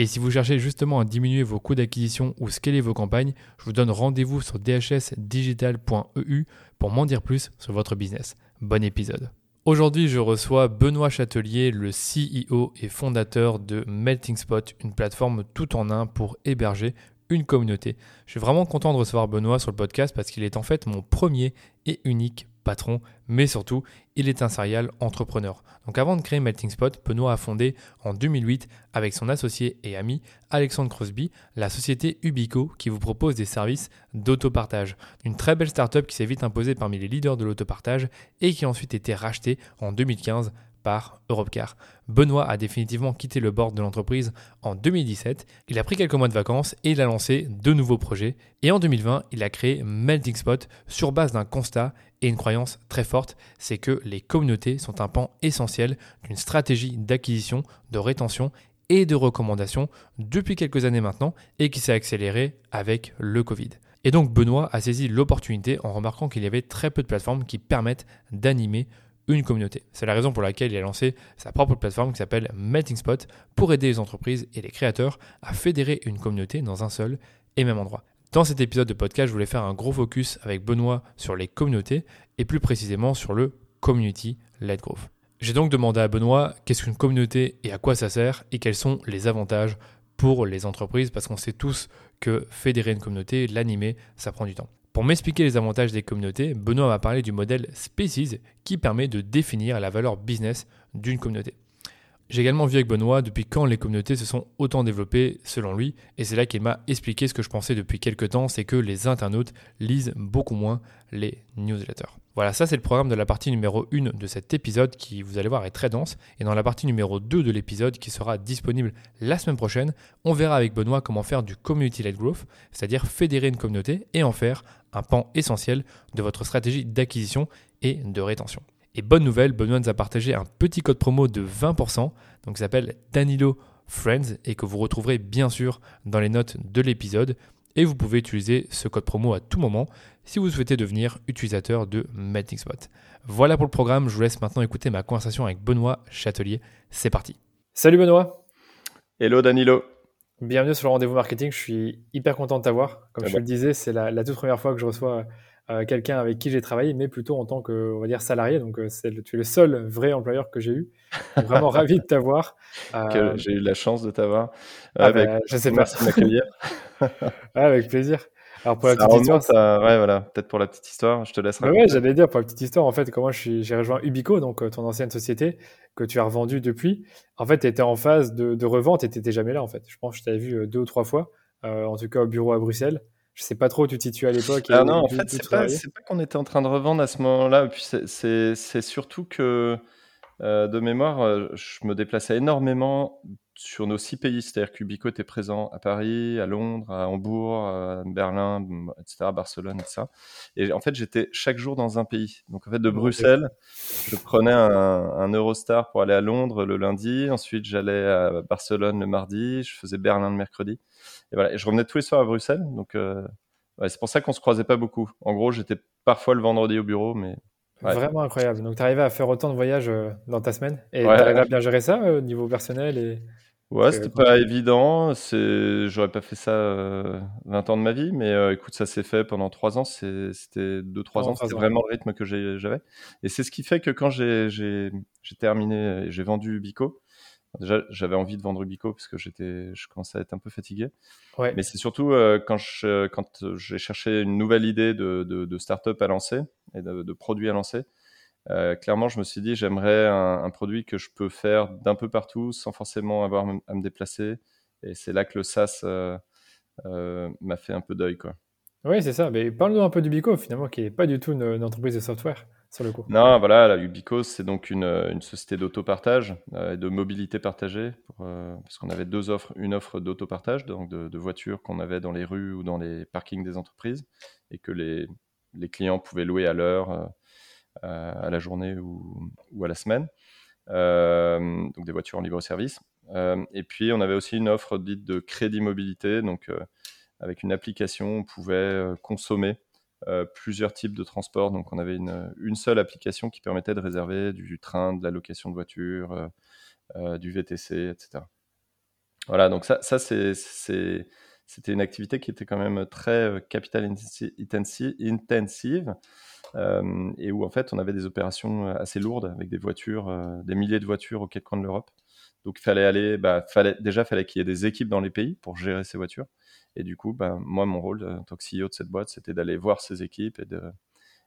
Et si vous cherchez justement à diminuer vos coûts d'acquisition ou scaler vos campagnes, je vous donne rendez-vous sur dhsdigital.eu pour m'en dire plus sur votre business. Bon épisode. Aujourd'hui, je reçois Benoît Châtelier, le CEO et fondateur de Melting Spot, une plateforme tout en un pour héberger une communauté. Je suis vraiment content de recevoir Benoît sur le podcast parce qu'il est en fait mon premier et unique patron, mais surtout, il est un serial entrepreneur. Donc avant de créer Melting Spot, Benoît a fondé en 2008 avec son associé et ami Alexandre Crosby la société Ubico qui vous propose des services d'autopartage. Une très belle startup qui s'est vite imposée parmi les leaders de l'autopartage et qui a ensuite été rachetée en 2015 par Europcar. Benoît a définitivement quitté le board de l'entreprise en 2017. Il a pris quelques mois de vacances et il a lancé deux nouveaux projets. Et en 2020, il a créé Melting Spot sur base d'un constat et une croyance très forte, c'est que les communautés sont un pan essentiel d'une stratégie d'acquisition, de rétention et de recommandation depuis quelques années maintenant et qui s'est accéléré avec le Covid. Et donc Benoît a saisi l'opportunité en remarquant qu'il y avait très peu de plateformes qui permettent d'animer une communauté. C'est la raison pour laquelle il a lancé sa propre plateforme qui s'appelle Melting Spot pour aider les entreprises et les créateurs à fédérer une communauté dans un seul et même endroit. Dans cet épisode de podcast, je voulais faire un gros focus avec Benoît sur les communautés et plus précisément sur le Community Led Growth. J'ai donc demandé à Benoît qu'est-ce qu'une communauté et à quoi ça sert et quels sont les avantages pour les entreprises parce qu'on sait tous que fédérer une communauté, l'animer, ça prend du temps. Pour m'expliquer les avantages des communautés, Benoît m'a parlé du modèle Species qui permet de définir la valeur business d'une communauté. J'ai également vu avec Benoît depuis quand les communautés se sont autant développées selon lui, et c'est là qu'il m'a expliqué ce que je pensais depuis quelques temps, c'est que les internautes lisent beaucoup moins les newsletters. Voilà, ça c'est le programme de la partie numéro 1 de cet épisode qui, vous allez voir, est très dense. Et dans la partie numéro 2 de l'épisode qui sera disponible la semaine prochaine, on verra avec Benoît comment faire du community-led growth, c'est-à-dire fédérer une communauté et en faire un pan essentiel de votre stratégie d'acquisition et de rétention. Et bonne nouvelle, Benoît nous a partagé un petit code promo de 20%, donc qui s'appelle Danilo Friends et que vous retrouverez bien sûr dans les notes de l'épisode. Et vous pouvez utiliser ce code promo à tout moment si vous souhaitez devenir utilisateur de Spot. Voilà pour le programme, je vous laisse maintenant écouter ma conversation avec Benoît Châtelier. C'est parti. Salut Benoît. Hello Danilo. Bienvenue sur le rendez-vous marketing, je suis hyper content de t'avoir. Comme eh je ben. le disais, c'est la, toute première fois que je reçois euh, quelqu'un avec qui j'ai travaillé, mais plutôt en tant que, on va dire, salarié. Donc, euh, c'est tu es le seul vrai employeur que j'ai eu. Vraiment ravi de t'avoir. Euh, j'ai eu la chance de t'avoir. Ah avec... Bah, je sais Merci de m'accueillir. avec plaisir. Alors pour la petite histoire, ça... ouais voilà, peut-être pour la petite histoire, je te laisse. Bah ouais, j'allais dire pour la petite histoire, en fait, comment j'ai rejoint Ubico, donc euh, ton ancienne société que tu as revendue depuis. En fait, tu étais en phase de, de revente et tu n'étais jamais là, en fait. Je pense que je t'avais vu euh, deux ou trois fois, euh, en tout cas au bureau à Bruxelles. Je sais pas trop où tu te situes à l'époque. Ah non, en fait, c'est pas, pas qu'on était en train de revendre à ce moment-là. Puis c'est surtout que de mémoire, je me déplaçais énormément sur nos six pays, c'est-à-dire qu'Ubico était présent à Paris, à Londres, à Hambourg, à Berlin, etc., Barcelone, etc. Et en fait, j'étais chaque jour dans un pays. Donc en fait, de Bruxelles, je prenais un, Eurostar pour aller à Londres le lundi, ensuite j'allais à Barcelone le mardi, je faisais Berlin le mercredi. Et voilà, et je revenais tous les soirs à Bruxelles. Donc euh, c'est pour ça qu'on se croisait pas beaucoup. En gros, j'étais parfois le vendredi au bureau, mais Vraiment incroyable. Donc, tu arrivais à faire autant de voyages euh, dans ta semaine et tu arrivais à bien gérer ça euh, au niveau personnel et... Ouais, c'était pas évident. C'est, j'aurais pas fait ça 20 euh, ans de ma vie, mais euh, écoute, ça s'est fait pendant 3 ans. C'était 2-3 ans, c'était vraiment le rythme que j'avais. Et c'est ce qui fait que quand j'ai terminé et j'ai vendu Bico, déjà, j'avais envie de vendre Ubico parce que j'étais, je commençais à être un peu fatigué. Ouais. Mais c'est surtout quand je, quand j'ai cherché une nouvelle idée de, de, de start-up à lancer et de, de produit à lancer. Clairement, je me suis dit, j'aimerais un, un, produit que je peux faire d'un peu partout sans forcément avoir à me déplacer. Et c'est là que le SaaS m'a fait un peu deuil, quoi. Oui, c'est ça. Mais parle-nous un peu d'Ubico, finalement, qui n'est pas du tout une, entreprise de software, sur le coup. Non, voilà, la Ubico, c'est donc une, une société d'autopartage euh, et de mobilité partagée, euh, parce qu'on avait deux offres. Une offre d'autopartage, donc de, voitures qu'on avait dans les rues ou dans les parkings des entreprises, et que les, les clients pouvaient louer à l'heure, euh, à la journée ou, à la semaine. donc des voitures en libre-service. et puis, on avait aussi une offre dite de crédit mobilité, donc avec une application, on pouvait euh, consommer euh, plusieurs types de transports. Donc, on avait une, une, seule application qui permettait de réserver du train, de la location de voiture, euh, du VTC, etc. Voilà, donc ça, ça c'était une activité qui était quand même très capital intensive euh, et où en fait on avait des opérations assez lourdes avec des voitures, des milliers de voitures aux quatre coins de l'Europe. Donc il fallait aller, bah, fallait, déjà fallait qu'il y ait des équipes dans les pays pour gérer ces voitures. Et du coup, ben, moi, mon rôle en tant que CEO de cette boîte, c'était d'aller voir ces équipes et de,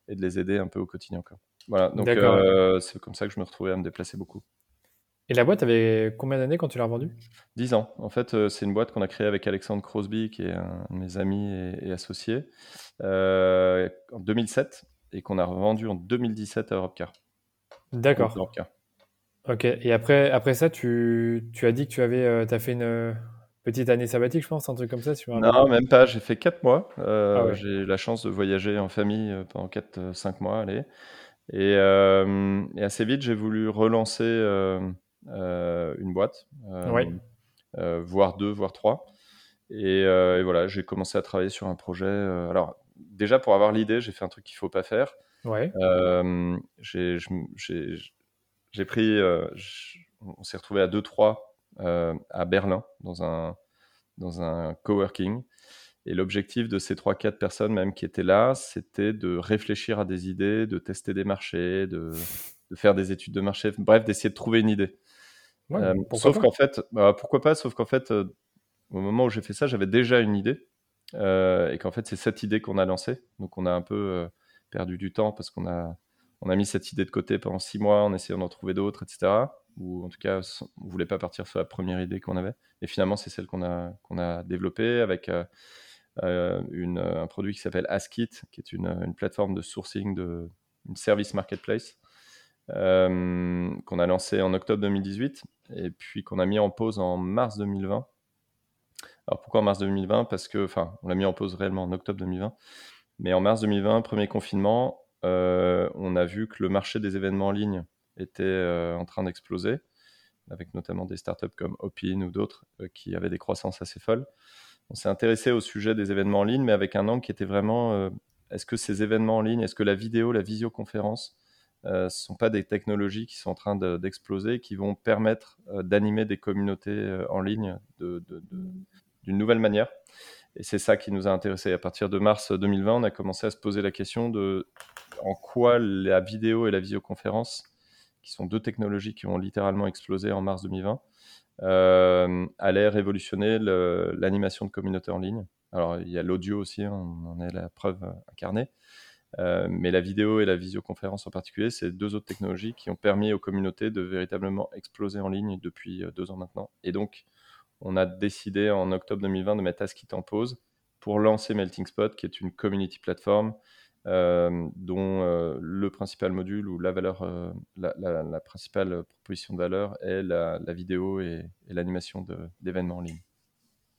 et de les aider un peu au quotidien. Quoi. Voilà, donc euh, c'est comme ça que je me retrouvais à me déplacer beaucoup. Et la boîte avait combien d'années quand tu l'as vendue 10 ans. En fait, euh, c'est une boîte qu'on a créée avec Alexandre Crosby, qui est un de mes amis et, associés, euh, en 2007 et qu'on a revendu en 2017 à Europcar. D'accord. Ok. Et après, après ça, tu, tu as dit que tu avais as fait une, Petite année sabbatique, je pense, un truc comme ça Non, même pas. J'ai fait 4 mois. Euh, ah J'ai eu la chance de voyager en famille euh, pendant 4-5 euh, mois. Allez. Et, et, assez vite, j'ai voulu relancer une boîte, voire deux, voire trois. Et, et voilà, j'ai commencé à travailler sur un projet. alors, déjà, pour avoir l'idée, j'ai fait un truc qu'il ne faut pas faire. Ouais. j'ai pris. on s'est retrouvé à 2-3 euh, à Berlin, dans un, dans un coworking. Et l'objectif de ces 3-4 personnes même qui étaient là, c'était de réfléchir à des idées, de tester des marchés, de, de faire des études de marché, bref, d'essayer de trouver une idée. Euh, sauf qu'en fait, bah, pourquoi pas Sauf qu'en fait, euh, au moment où j'ai fait ça, j'avais déjà une idée. Et qu'en fait, c'est cette idée qu'on a lancée. Donc, on a un peu perdu du temps parce qu'on a, on a mis cette idée de côté pendant six mois en essayant d'en trouver d'autres, etc ou en tout cas, on voulait pas partir sur la première idée qu'on avait. Et finalement, c'est celle qu'on a, qu'on a développée avec euh, euh, une, un produit qui s'appelle Askit, qui est une, une, plateforme de sourcing, de, une service marketplace, euh, qu'on a lancé en octobre 2018 et puis qu'on a mis en pause en mars 2020. Alors pourquoi en mars 2020 Parce que, enfin, on l'a mis en pause réellement en octobre 2020. Mais en mars 2020, premier confinement, on a vu que le marché des événements en ligne était euh, en train d'exploser, avec notamment des startups comme Opin ou d'autres euh, qui avaient des croissances assez folles. On s'est intéressé au sujet des événements en ligne, mais avec un angle qui était vraiment euh, est-ce que ces événements en ligne, est-ce que la vidéo, la visioconférence, ne sont pas des technologies qui sont en train d'exploser, qui vont permettre d'animer des communautés en ligne d'une nouvelle manière. Et c'est ça qui nous a intéressés. À partir de mars 2020, on a commencé à se poser la question de en quoi la vidéo et la visioconférence qui sont deux technologies qui ont littéralement explosé en mars 2020, euh, allaient révolutionner l'animation de communautés en ligne. Alors, il y a l'audio aussi, on en est la preuve incarnée. Euh, mais la vidéo et la visioconférence en particulier, c'est deux autres technologies qui ont permis aux communautés de véritablement exploser en ligne depuis deux ans maintenant. Et donc, on a décidé en octobre 2020 de mettre AskIt en pause pour lancer Melting Spot, qui est une community platform euh, dont euh, le principal module ou la valeur, euh, la, principale proposition de valeur est la, vidéo et, l'animation d'événements en ligne.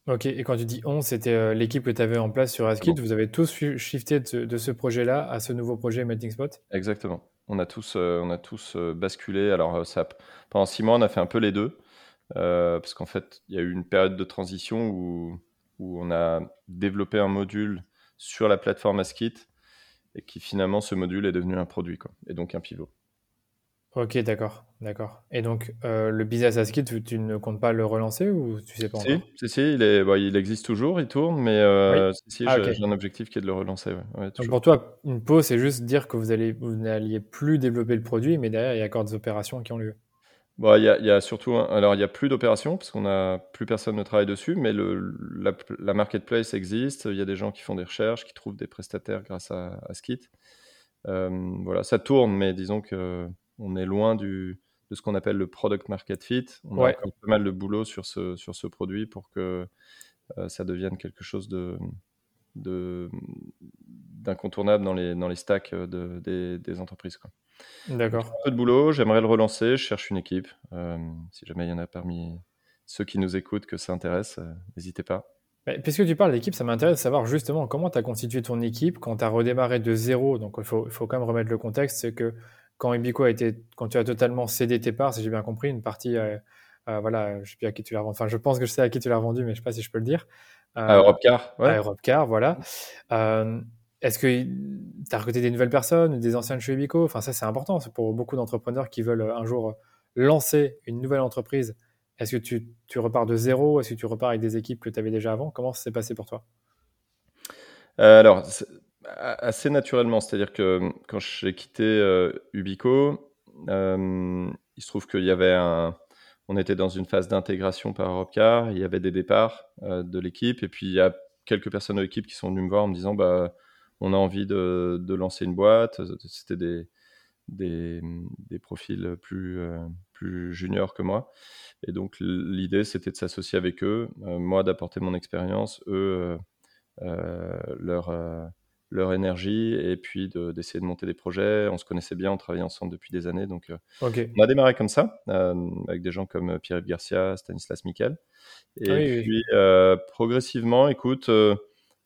Ok, et quand tu dis on, c'était l'équipe que tu avais en place sur Askit, vous avez tous shifté de, ce projet-là à ce nouveau projet Melting Spot? Exactement. On a tous, on a tous basculé. Alors, ça, pendant six mois, on a fait un peu les deux, parce qu'en fait, il y a eu une période de transition où, où on a développé un module sur la plateforme Askit et qui finalement ce module est devenu un produit quoi, et donc un pivot. Ok, d'accord, d'accord. Et donc euh, le business as kit, tu, ne comptes pas le relancer ou tu sais pas si, encore? Si, si, il, est, il existe toujours, il tourne, mais euh, si, ah, j'ai un objectif qui est de le relancer. donc pour toi, une pause, c'est juste dire que vous allez, vous n'alliez plus développer le produit, mais derrière il y a encore des opérations qui ont lieu. Bon, il y, a surtout, alors il y a plus d'opérations parce qu'on a plus personne ne travaille dessus, mais le, la, marketplace existe. Il y a des gens qui font des recherches, qui trouvent des prestataires grâce à, à Skit. Euh, voilà, ça tourne, mais disons que on est loin du, de ce qu'on appelle le product market fit. On a encore pas mal de boulot sur ce, sur ce produit pour que euh, ça devienne quelque chose de, d'incontournable dans les, dans les stacks de, des, des entreprises. Quoi. D'accord. Un peu de boulot, j'aimerais le relancer, je cherche une équipe. Euh, si jamais il y en a parmi ceux qui nous écoutent que ça intéresse, euh, n'hésitez pas. puisque tu parles d'équipe, ça m'intéresse de savoir justement comment tu as constitué ton équipe quand tu as redémarré de zéro. Donc il faut, quand même remettre le contexte, c'est que quand Ibico a été, quand tu as totalement cédé tes parts, si j'ai bien compris, une partie, euh, voilà, je sais plus à qui tu l'as vendu. Enfin, je pense que je sais à qui tu l'as vendu, mais je sais pas si je peux le dire. à Europcar, ouais. À Europcar, voilà. Est-ce que tu as recruté des nouvelles personnes, des anciennes chez Ubico? Enfin, ça, c'est important pour beaucoup d'entrepreneurs qui veulent un jour lancer une nouvelle entreprise. Est-ce que tu, repars de zéro? Est-ce que tu repars avec des équipes que tu avais déjà avant? Comment ça s'est passé pour toi? Euh, Alors, assez naturellement. C'est-à-dire que quand j'ai quitté euh, Ubico, euh, il se trouve qu'il y avait un. On était dans une phase d'intégration par Europcar, il y avait des départs de l'équipe, et puis il y a quelques personnes de l'équipe qui sont venues me voir en me disant bah, on a envie de, lancer une boîte. C'était des, des, profils plus, euh, plus juniors que moi. Et donc l'idée, c'était de s'associer avec eux, euh, moi d'apporter mon expérience, eux euh, leur, leur énergie, et puis d'essayer de, monter des projets. On se connaissait bien, on travaillait ensemble depuis des années. Donc on a démarré comme ça, avec des gens comme Pierre-Yves Garcia, Stanislas Miquel. Et puis progressivement, écoute,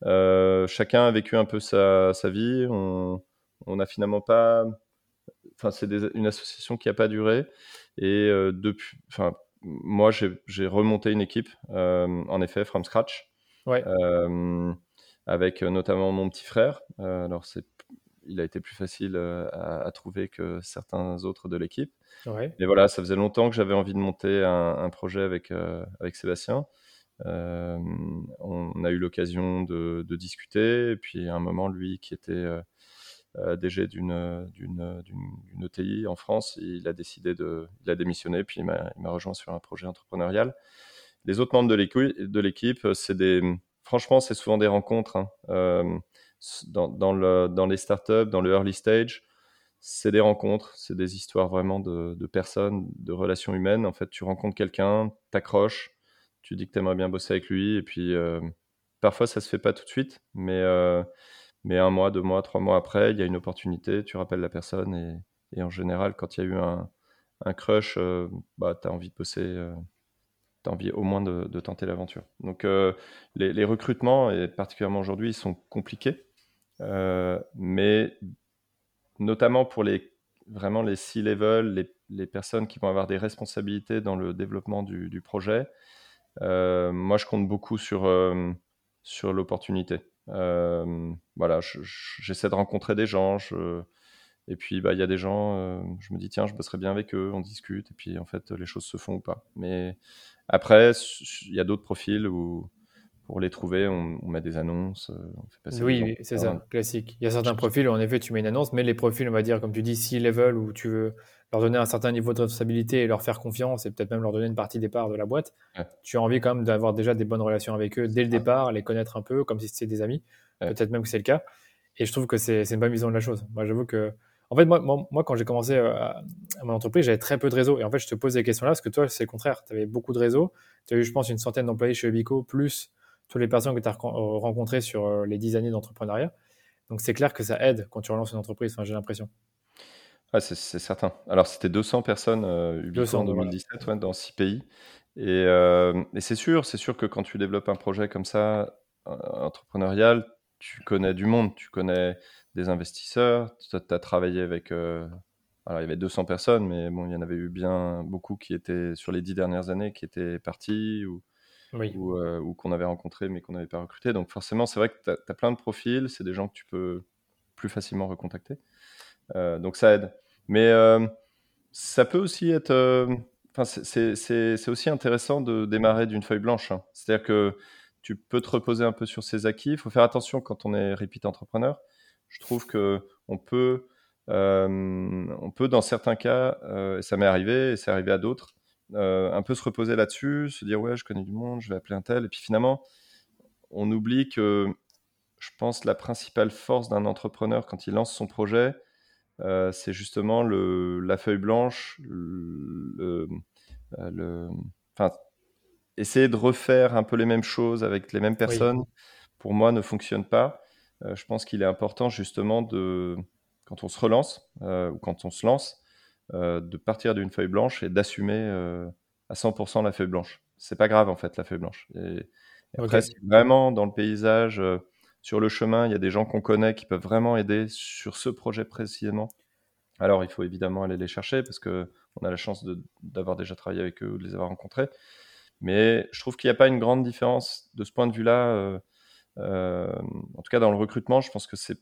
chacun a vécu un peu sa, vie. On n'a finalement pas. Enfin, c'est une association qui n'a pas duré. Et euh, depuis. Enfin, moi, j'ai remonté une équipe, euh, en effet, from scratch. avec notamment mon petit frère. alors, c'est il a été plus facile à, trouver que certains autres de l'équipe. Ouais. Mais voilà, ça faisait longtemps que j'avais envie de monter un, un projet avec, avec Sébastien. Euh, on a eu l'occasion de, discuter, et puis à un moment, lui qui était euh, euh, DG d'une, d'une, d'une, ETI en France, il a décidé de, il a démissionné, puis il m'a, rejoint sur un projet entrepreneurial. Les autres membres de l'équipe, de l'équipe c'est des, franchement, c'est souvent des rencontres. Hein. dans, dans, le, dans les startups, dans le early stage, c'est des rencontres, c'est des histoires vraiment de, de, personnes, de relations humaines. En fait, tu rencontres quelqu'un, t'accroches, tu dis que tu aimerais bien bosser avec lui, et puis euh, parfois ça se fait pas tout de suite, mais, euh, mais un mois, deux mois, trois mois après, il y a une opportunité, tu rappelles la personne, et, en général, quand il y a eu un, crush, euh, bah, tu as envie de bosser, tu as envie au moins de, tenter l'aventure. Donc les, recrutements, et particulièrement aujourd'hui, ils sont compliqués, mais notamment pour les vraiment les C-level, les, les, personnes qui vont avoir des responsabilités dans le développement du, projet, moi, je compte beaucoup sur, euh, sur l'opportunité. Euh, voilà, j'essaie de rencontrer des gens. Et puis, bah, il y a des gens, je me dis, tiens, je bosserai bien avec eux, on discute, et puis en fait, les choses se font ou pas. Mais après, il y a d'autres profils où, pour les trouver, on, met des annonces. On fait passer oui, c'est ça, classique. Il y a certains profils où, en effet, tu mets une annonce, mais les profils, on va dire, comme tu dis, C-level, où tu veux leur donner un certain niveau de responsabilité et leur faire confiance et peut-être même leur donner une partie des parts de la boîte, tu as envie quand même d'avoir déjà des bonnes relations avec eux dès le départ, les connaître un peu comme si c'était des amis. Peut-être même que c'est le cas. Et je trouve que c'est une bonne vision de la chose. Moi, j'avoue que. En fait, moi, moi, quand j'ai commencé euh, à, mon entreprise, j'avais très peu de réseau. Et en fait, je te pose des questions-là parce que toi, c'est le contraire. Tu avais beaucoup de réseau. Tu as eu, je pense, une centaine d'employés chez Ubico, plus toutes les personnes que tu as rencontrées sur euh, les dix années d'entrepreneuriat. Donc, c'est clair que ça aide quand tu relances une entreprise. Enfin, j'ai l'impression c'est certain. Alors, c'était 200 personnes euh, en 2017 dans 6 pays. Euh, et, c'est sûr, c'est sûr que quand tu développes un projet comme ça, entrepreneurial, tu connais du monde, tu connais des investisseurs, tu as, travaillé avec. Euh, alors, il y avait 200 personnes, mais bon, il y en avait eu bien beaucoup qui étaient, sur les 10 dernières années, qui étaient partis ou, ou, qu'on avait rencontrés mais qu'on n'avait pas recruté. Donc, forcément, c'est vrai que tu as, plein de profils, c'est des gens que tu peux plus facilement recontacter. donc, ça aide. Mais euh, ça peut aussi être. Euh, enfin, c'est aussi intéressant de démarrer d'une feuille blanche. Hein. C'est-à-dire que tu peux te reposer un peu sur ses acquis. Il faut faire attention quand on est repeat entrepreneur. Je trouve que on peut on peut dans certains cas, et ça m'est arrivé, et c'est arrivé à d'autres, un peu se reposer là-dessus, se dire ouais, je connais du monde, je vais appeler un tel, et puis finalement, on oublie que je pense la principale force d'un entrepreneur quand il lance son projet, c'est justement le, la feuille blanche, le, le, enfin, essayer de refaire un peu les mêmes choses avec les mêmes personnes, pour moi, ne fonctionne pas. Euh, je pense qu'il est important justement de, quand on se relance euh, ou quand on se lance, euh, de partir d'une feuille blanche et d'assumer à 100% la feuille blanche. C'est pas grave en fait la feuille blanche. Et, après, si vraiment dans le paysage, sur le chemin, il y a des gens qu'on connaît qui peuvent vraiment aider sur ce projet précisément. Alors, il faut évidemment aller les chercher parce que on a la chance d'avoir déjà travaillé avec eux ou de les avoir rencontrés. Mais je trouve qu'il n'y a pas une grande différence de ce point de vue-là. Euh, euh, en tout cas, dans le recrutement, je pense que c'est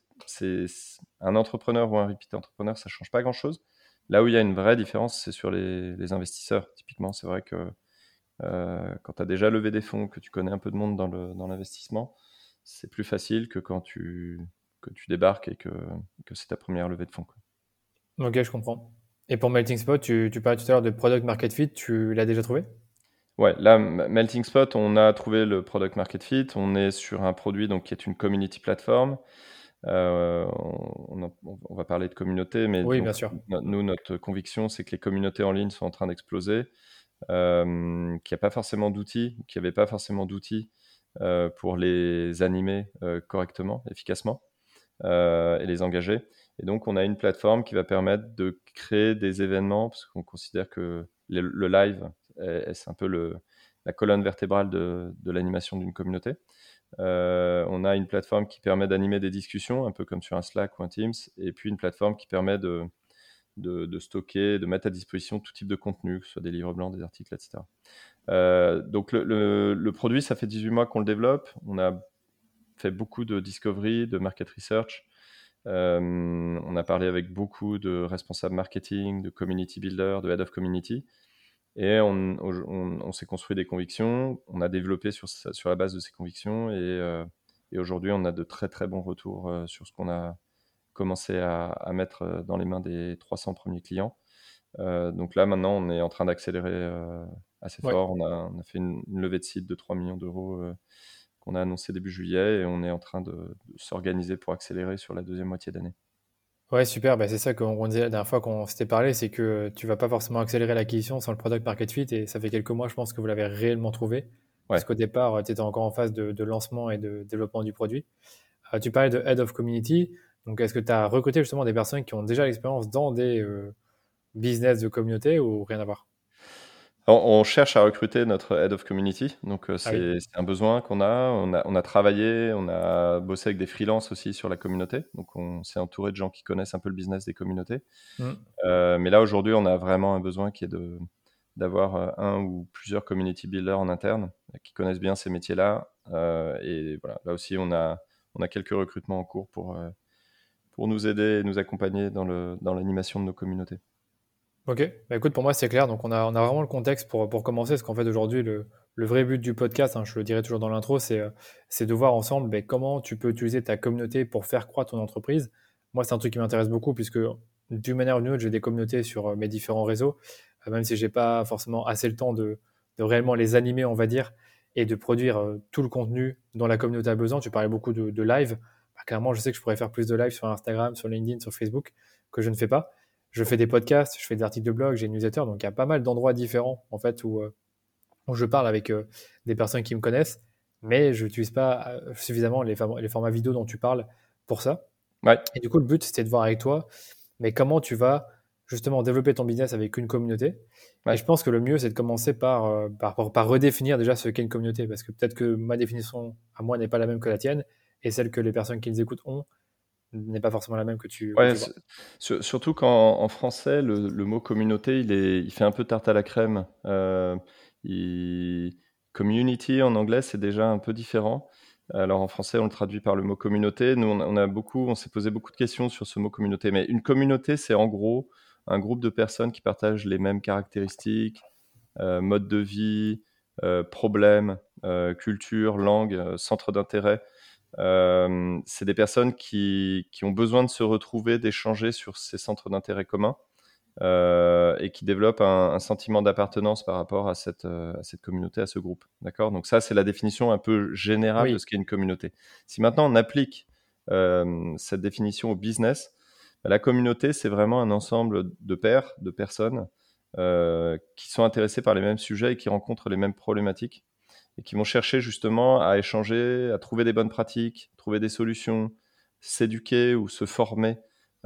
un entrepreneur ou un repeat entrepreneur, ça change pas grand-chose. Là où il y a une vraie différence, c'est sur les, investisseurs. Typiquement, c'est vrai que euh, quand tu as déjà levé des fonds, que tu connais un peu de monde dans l'investissement, c'est plus facile que quand tu, que tu débarques et que, que c'est ta première levée de fonds. Quoi. Ok, je comprends. Et pour Melting Spot, tu, tu parlais tout à l'heure de Product Market Fit, tu l'as déjà trouvé? Ouais, là, Melting Spot, on a trouvé le product market fit. On est sur un produit donc, qui est une community platform. Euh, on, va parler de communauté, mais oui, bien sûr. nous, notre conviction, c'est que les communautés en ligne sont en train d'exploser, euh, qu'il n'y a pas forcément d'outils, qu'il n'y avait pas forcément d'outils euh, pour les animer euh, correctement, efficacement, et les engager. Et donc, on a une plateforme qui va permettre de créer des événements, parce qu'on considère que le live, c'est un peu le, la colonne vertébrale de, de l'animation d'une communauté. Euh, on a une plateforme qui permet d'animer des discussions, un peu comme sur un Slack ou un Teams, et puis une plateforme qui permet de, stocker, de mettre à disposition tout type de contenu, que ce soit des livres blancs, des articles, etc. Euh, donc le, le, produit, ça fait 18 mois qu'on le développe. On a fait beaucoup de discovery, de market research. Euh, on a parlé avec beaucoup de responsables marketing, de community builder, de head of community. Et on, s'est construit des convictions, on a développé sur, sur la base de ces convictions et, euh, et aujourd'hui on a de très très bons retours euh, sur ce qu'on a commencé à, mettre euh, dans les mains des 300 premiers clients. donc là maintenant on est en train d'accélérer assez fort. On a, on a, fait une, levée de site de 3 millions d'euros qu'on a annoncé début juillet et on est en train de s'organiser pour accélérer sur la deuxième moitié d'année. Ouais, super. Bah, c'est ça qu'on disait la dernière fois qu'on s'était parlé, c'est que tu vas pas forcément accélérer l'acquisition sans le product market fit. Et ça fait quelques mois, je pense que vous l'avez réellement trouvé. Parce qu'au départ, tu étais encore en phase de, lancement et de développement du produit. Euh, tu parlais de Head of Community. Donc, est-ce que tu as recruté justement des personnes qui ont déjà l'expérience dans des euh, business de communauté ou rien à voir? On cherche à recruter notre Head of Community, donc euh, ah c'est un besoin qu'on a. On, a. on a travaillé, on a bossé avec des freelances aussi sur la communauté, donc on s'est entouré de gens qui connaissent un peu le business des communautés. Mmh. Euh, mais là aujourd'hui, on a vraiment un besoin qui est de d'avoir euh, un ou plusieurs community builders en interne qui connaissent bien ces métiers-là. et voilà, là aussi, on a on a quelques recrutements en cours pour pour nous aider et nous accompagner dans le dans l'animation de nos communautés. Ok, bah écoute, pour moi c'est clair. Donc on a, on a vraiment le contexte pour, pour commencer, parce qu'en fait aujourd'hui le, le vrai but du podcast, hein, je le dirai toujours dans l'intro, c'est euh, c'est de voir ensemble bah, comment tu peux utiliser ta communauté pour faire croître ton entreprise. Moi c'est un truc qui m'intéresse beaucoup, puisque d'une manière ou d'une autre j'ai des communautés sur euh, mes différents réseaux, euh, même si j'ai pas forcément assez le temps de, de réellement les animer, on va dire, et de produire tout le contenu dont la communauté a besoin. Tu parlais beaucoup de, de live. Bah, clairement, je sais que je pourrais faire plus de live sur Instagram, sur LinkedIn, sur Facebook, que je ne fais pas je fais des podcasts, je fais des articles de blog, j'ai une newsletter, donc il y a pas mal d'endroits différents en fait où, euh, je parle avec euh, des personnes qui me connaissent, mais je n'utilise pas euh, suffisamment les, les, formats vidéo dont tu parles pour ça. Et du coup, le but, c'était de voir avec toi, mais comment tu vas justement développer ton business avec une communauté. Et je pense que le mieux, c'est de commencer par, par, par, redéfinir déjà ce qu'est une communauté, parce que peut-être que ma définition à moi n'est pas la même que la tienne, et celle que les personnes qui nous écoutent ont n'est pas forcément la même que tu. Ouais, surtout qu'en français, le, mot communauté, il, est, il fait un peu tarte à la crème. Euh, community en anglais, c'est déjà un peu différent. Alors en français, on le traduit par le mot communauté. Nous, on a, beaucoup, on s'est posé beaucoup de questions sur ce mot communauté. Mais une communauté, c'est en gros un groupe de personnes qui partagent les mêmes caractéristiques, euh, mode de vie, euh, problèmes, culture, langue, centre d'intérêt. C'est des personnes qui, qui, ont besoin de se retrouver, d'échanger sur ces centres d'intérêt communs euh, et qui développent un, sentiment d'appartenance par rapport à cette, à cette communauté, à ce groupe. D'accord? Donc ça, c'est la définition un peu générale de ce qu'est une communauté. Si maintenant on applique cette définition au business, bah, la communauté, c'est vraiment un ensemble de pairs, de personnes euh, qui sont intéressés par les mêmes sujets et qui rencontrent les mêmes problématiques et qui vont chercher justement à échanger, à trouver des bonnes pratiques, trouver des solutions, s'éduquer ou se former,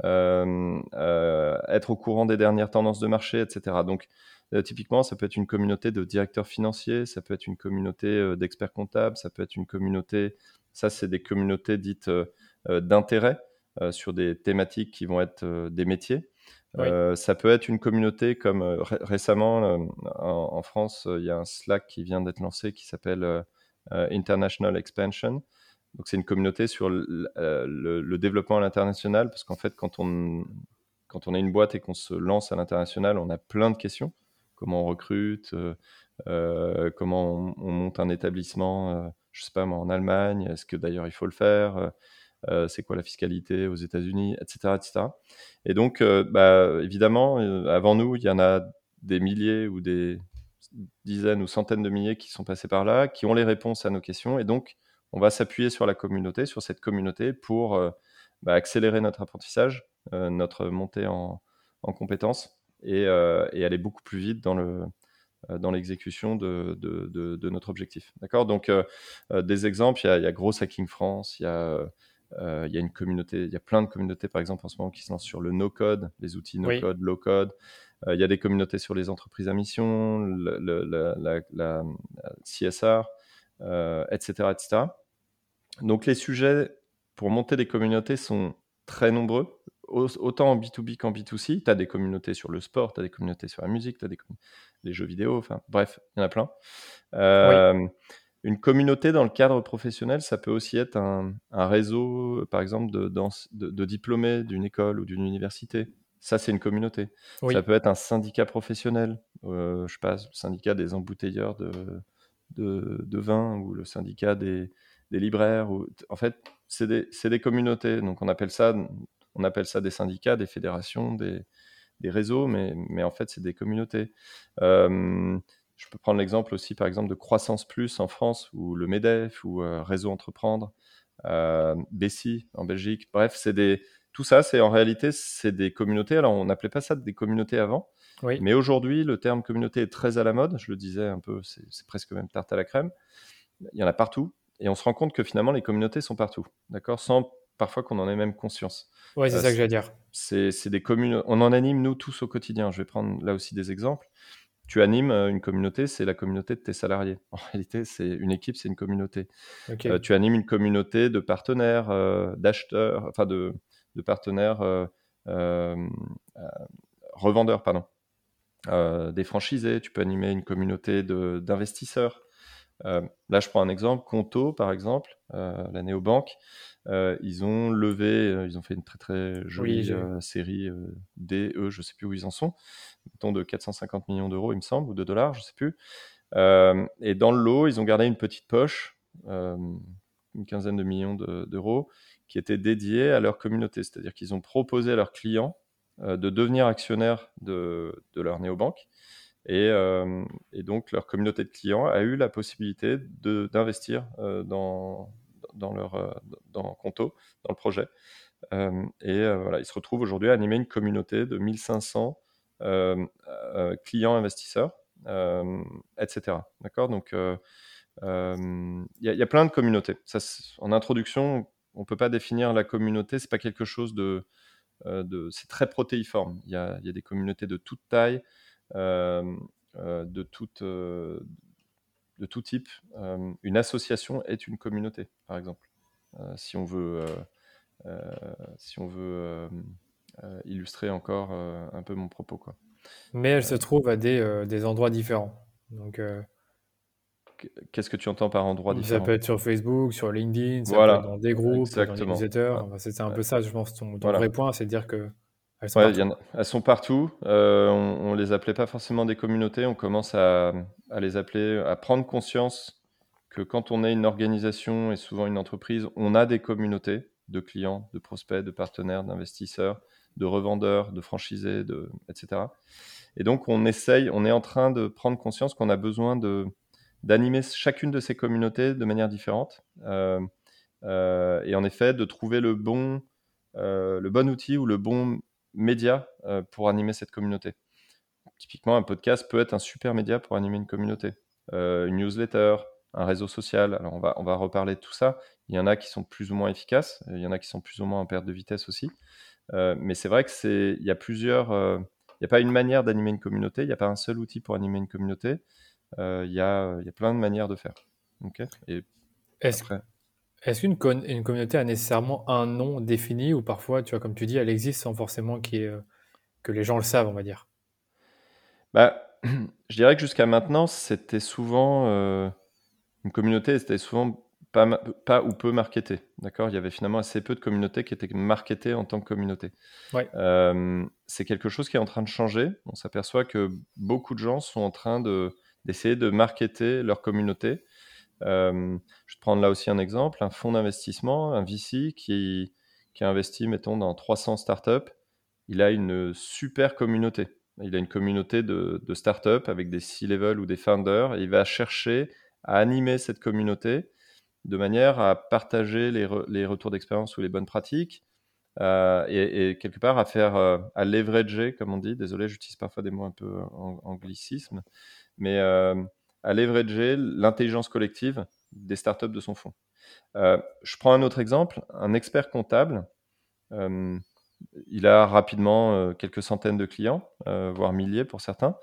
euh, euh, être au courant des dernières tendances de marché, etc. Donc, typiquement, ça peut être une communauté de directeurs financiers, ça peut être une communauté d'experts comptables, ça peut être une communauté, ça c'est des communautés dites d'intérêt sur des thématiques qui vont être des métiers. Euh, ça peut être une communauté comme euh, récemment euh, en, France, il y a un Slack qui vient d'être lancé qui s'appelle International Expansion. Donc c'est une communauté sur le, développement à l'international parce qu'en fait quand on quand on est une boîte et qu'on se lance à l'international, on a plein de questions. Comment on recrute, comment on, on, monte un établissement, je sais pas moi, en Allemagne, est-ce que d'ailleurs il faut le faire euh, c'est quoi la fiscalité aux États-Unis, etc., etc. Et donc, euh, bah, évidemment, euh, avant nous, il y en a des milliers ou des dizaines ou centaines de milliers qui sont passés par là, qui ont les réponses à nos questions. Et donc, on va s'appuyer sur la communauté, sur cette communauté pour bah, accélérer notre apprentissage, notre montée en, compétences et, aller beaucoup plus vite dans le, dans l'exécution de, de, notre objectif. D'accord? Donc, des exemples, il y, a, il y a Gros Hacking France, il y a euh, il y a une communauté, il y a plein de communautés, par exemple, en ce moment qui se lancent sur le no-code, les outils no-code, low-code. Euh, il y a des communautés sur les entreprises à mission, la, CSR, etc., etc. Donc les sujets pour monter des communautés sont très nombreux, autant en B2B qu'en B2C. Tu as des communautés sur le sport, tu as des communautés sur la musique, tu as des les jeux vidéo, enfin bref, il y en a plein. Euh, une communauté dans le cadre professionnel, ça peut aussi être un, réseau, par exemple, de, de, diplômés d'une école ou d'une université. Ça, c'est une communauté. Ça peut être un syndicat professionnel. Euh, je sais pas, le syndicat des embouteilleurs de, de, vin ou le syndicat des, libraires. Ou... En fait, c'est des, des, communautés. Donc, on appelle, ça, on appelle ça des syndicats, des fédérations, des, des réseaux, mais, mais en fait, c'est des communautés. Euh, je peux prendre l'exemple aussi, par exemple, de Croissance Plus en France, ou le MEDEF, ou euh, Réseau Entreprendre, euh, Bessie en Belgique. Bref, c'est des, tout ça, c'est en réalité, c'est des communautés. Alors, on n'appelait pas ça des communautés avant, mais aujourd'hui, le terme communauté est très à la mode. Je le disais un peu, c'est presque même tarte à la crème. Il y en a partout, et on se rend compte que finalement, les communautés sont partout, d'accord, sans parfois qu'on en ait même conscience. Oui, c'est euh, ça que j'allais dire. C'est des communes. On en anime nous tous au quotidien. Je vais prendre là aussi des exemples tu animes euh, une communauté, c'est la communauté de tes salariés. En réalité, c'est une équipe, c'est une communauté. Euh, tu animes une communauté de partenaires, euh, d'acheteurs, enfin de, partenaires revendeurs, pardon. des franchisés, tu peux animer une communauté d'investisseurs. là, je prends un exemple, Conto, par exemple, la néobanque. Ils ont levé, ils ont fait une très très jolie série D, E, je sais plus où ils en sont, de 450 millions d'euros, il me semble, ou de dollars, je sais plus. et dans le lot, ils ont gardé une petite poche, une quinzaine de millions d'euros, qui était dédiée à leur communauté. C'est-à-dire qu'ils ont proposé à leurs clients de devenir actionnaires de, leur néobanque. Et, et, donc, leur communauté de clients a eu la possibilité d'investir dans, leur euh, dans Conto, dans le projet. Euh, et euh, voilà, ils se retrouvent aujourd'hui à animer une communauté de 1500 clients investisseurs, etc. D'accord? Donc, il y, a plein de communautés. En introduction, on ne peut pas définir la communauté, c'est pas quelque chose de. c'est très protéiforme. Il y, a, des communautés de toute taille, de toute de tout type. Euh, une association est une communauté, par exemple. Euh, si on veut, euh, si on veut illustrer encore un peu mon propos. Quoi. Mais elle se trouve à des, des endroits différents. Donc, Qu'est-ce que tu entends par endroits différents Ça peut être sur Facebook, sur LinkedIn, ça peut être dans des groupes, dans des newsletters. c'est un peu ça, je pense. Ton, ton vrai point, c'est de dire que elles sont, partout. Euh, on, ne les appelait pas forcément des communautés. On commence à, les appeler, à prendre conscience que quand on est une organisation et souvent une entreprise, on a des communautés de clients, de prospects, de partenaires, d'investisseurs, de revendeurs, de franchisés, de, etc. Et donc, on essaye, on est en train de prendre conscience qu'on a besoin de, d'animer chacune de ces communautés de manière différente. Euh, euh, et en effet, de trouver le bon, euh, le bon outil ou le bon média pour animer cette communauté. Typiquement, un podcast peut être un super média pour animer une communauté. une newsletter, un réseau social. Alors, on va, on va reparler de tout ça. Il y en a qui sont plus ou moins efficaces, il y en a qui sont plus ou moins en perte de vitesse aussi. Mais c'est vrai que c'est, il y a plusieurs, il n'y a pas une manière d'animer une communauté, il n'y a pas un seul outil pour animer une communauté. Euh, il y, a, y, a, plein de manières de faire. Est-ce qu'une une communauté a nécessairement un nom défini ou parfois, tu vois, comme tu dis, elle existe sans forcément euh, que les gens le savent, on va dire? Bah, Je dirais que jusqu'à maintenant, c'était souvent. Euh, une communauté, c'était souvent pas, pas ou peu marketée. D'accord? Il y avait finalement assez peu de communautés qui étaient marketées en tant que communauté. c'est quelque chose qui est en train de changer. On s'aperçoit que beaucoup de gens sont en train de d'essayer de marketer leur communauté. Euh, je vais te prendre là aussi un exemple, un fonds d'investissement, un VC qui, qui a investi, mettons, dans 300 startups. Il a une super communauté. Il a une communauté de, de startups avec des C-level ou des founders. Et il va chercher à animer cette communauté de manière à partager les, retours d'expérience ou les bonnes pratiques euh, et, quelque part à faire, euh, à leverager, comme on dit. Désolé, j'utilise parfois des mots un peu anglicisme mais euh, à leverager l'intelligence collective des startups de son fonds. Je prends un autre exemple, un expert comptable. Il a rapidement quelques centaines de clients, voire milliers pour certains.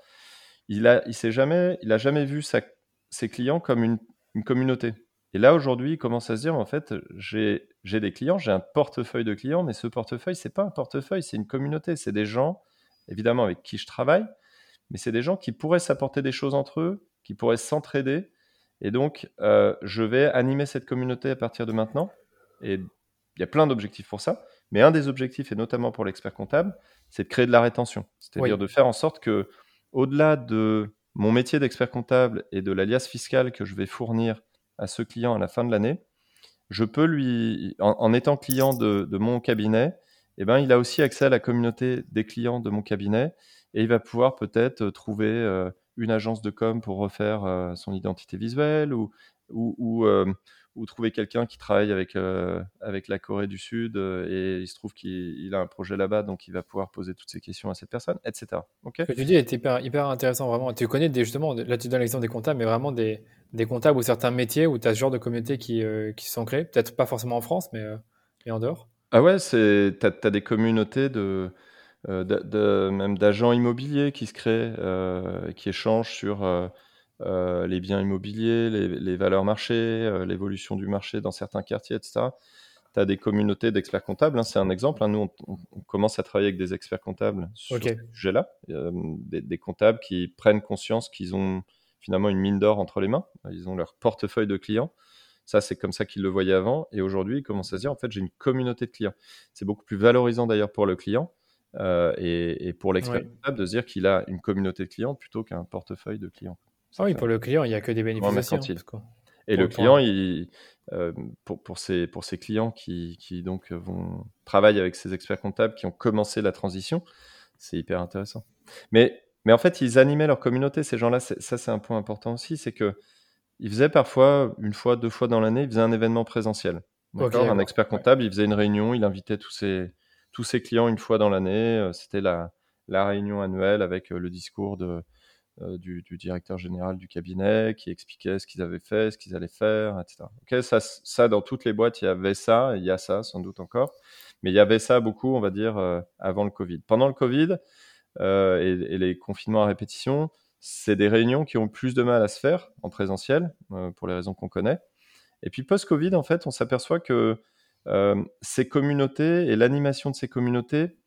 Il a, il jamais, il a jamais vu ses clients comme une, communauté. Et là aujourd'hui, il commence à se dire en fait, j'ai, des clients, j'ai un portefeuille de clients, mais ce portefeuille, c'est pas un portefeuille, c'est une communauté, c'est des gens, évidemment, avec qui je travaille, mais c'est des gens qui pourraient s'apporter des choses entre eux, qui pourraient s'entraider. Et donc, euh, je vais animer cette communauté à partir de maintenant. Et il y a plein d'objectifs pour ça. Mais un des objectifs, et notamment pour l'expert comptable, c'est de créer de la rétention. C'est-à-dire de faire en sorte que, au-delà de mon métier d'expert comptable et de l'alias fiscal que je vais fournir à ce client à la fin de l'année, je peux lui, en, étant client de, mon cabinet, eh ben, il a aussi accès à la communauté des clients de mon cabinet et il va pouvoir peut-être euh, trouver euh, une agence de com pour refaire euh, son identité visuelle ou, ou, ou, trouver quelqu'un qui travaille avec, avec la Corée du Sud et il se trouve qu'il a un projet là-bas, donc il va pouvoir poser toutes ces questions à cette personne, etc. Ce que tu dis est hyper, hyper intéressant, vraiment. Tu connais des, justement, là tu donnes l'exemple des comptables, mais vraiment des, des comptables ou certains métiers où tu as ce genre de communauté qui, qui se sont créés, peut-être pas forcément en France, mais, mais en dehors Ah ouais, tu as, as, des communautés de euh, de, même d'agents immobiliers qui se créent, euh, qui échangent sur euh, les biens immobiliers, les, valeurs marchés, l'évolution du marché dans certains quartiers, etc. Tu as des communautés d'experts comptables, hein, c'est un exemple. Hein. nous, on, commence à travailler avec des experts comptables sur ce sujet-là, des, des, comptables qui prennent conscience qu'ils ont finalement une mine d'or entre les mains, ils ont leur portefeuille de clients. Ça, c'est comme ça qu'ils le voyaient avant. Et aujourd'hui, ils commencent à se dire, en fait, j'ai une communauté de clients. C'est beaucoup plus valorisant d'ailleurs pour le client euh, et, pour l'expert de se dire qu'il a une communauté de clients plutôt qu'un portefeuille de clients. Ah oui, pour le client, il n'y a que des bénéfices. Et le client, il, euh, pour, pour, ses, pour ses clients qui, qui, donc vont travailler avec ces experts comptables qui ont commencé la transition, c'est hyper intéressant. Mais, mais en fait, ils animaient leur communauté, ces gens-là. Ça, c'est un point important aussi, c'est que ils faisaient parfois, une fois, deux fois dans l'année, ils faisaient un événement présentiel. un expert comptable, il faisait une réunion, il invitait tous ses, tous ses clients une fois dans l'année. Euh, c'était la, la, réunion annuelle avec euh, le discours de, euh, du, directeur général du cabinet qui expliquait ce qu'ils avaient fait, ce qu'ils allaient faire, etc. ça, dans toutes les boîtes, il y avait ça, il y a ça sans doute encore, mais il y avait ça beaucoup, on va dire, avant le Covid. Pendant le Covid et, les confinements à répétition, c'est des réunions qui ont plus de mal à se faire en présentiel, pour les raisons qu'on connaît. Et puis post-Covid, en fait, on s'aperçoit que euh, ces communautés et l'animation de ces communautés